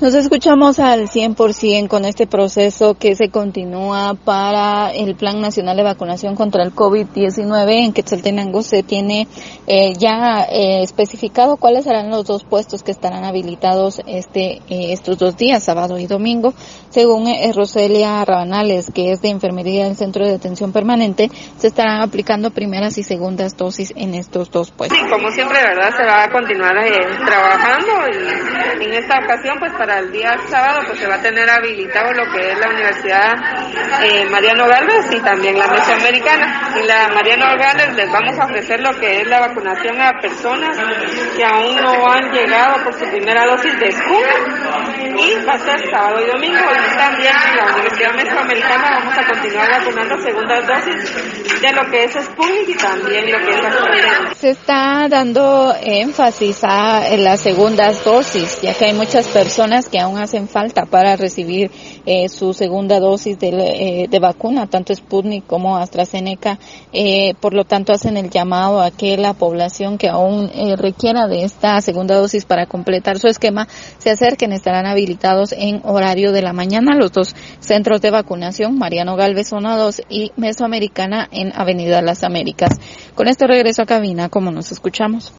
Nos escuchamos al 100% con este proceso que se continúa para el Plan Nacional de Vacunación contra el COVID-19. En Quetzaltenango se tiene eh, ya eh, especificado cuáles serán los dos puestos que estarán habilitados este eh, estos dos días, sábado y domingo. Según Roselia Rabanales, que es de enfermería del Centro de Detención Permanente, se estarán aplicando primeras y segundas dosis en estos dos puestos. Sí, como siempre, ¿verdad? Se va a continuar trabajando y en esta ocasión, pues para para el día sábado pues se va a tener habilitado lo que es la Universidad eh, Mariano Gálvez y también la Mesoamericana. Y la Mariano Gálvez les vamos a ofrecer lo que es la vacunación a personas que aún no han llegado por su primera dosis de Sputnik y va a ser sábado y domingo. Y también en la Universidad Mesoamericana vamos a continuar vacunando segundas dosis de lo que es Sputnik y también lo que es AstraZeneca. Se está dando énfasis a las segundas dosis, ya que hay muchas personas que aún hacen falta para recibir eh, su segunda dosis de, eh, vacuna, tanto Sputnik como AstraZeneca. Eh, por lo tanto, hacen el llamado a que la población que aún eh, requiera de esta segunda dosis para completar su esquema se acerquen. Estarán habilitados en horario de la mañana los dos centros de vacunación, Mariano Galvez, zona 2 y Mesoamericana en Avenida Las Américas. Con esto regreso a cabina, como nos escuchamos.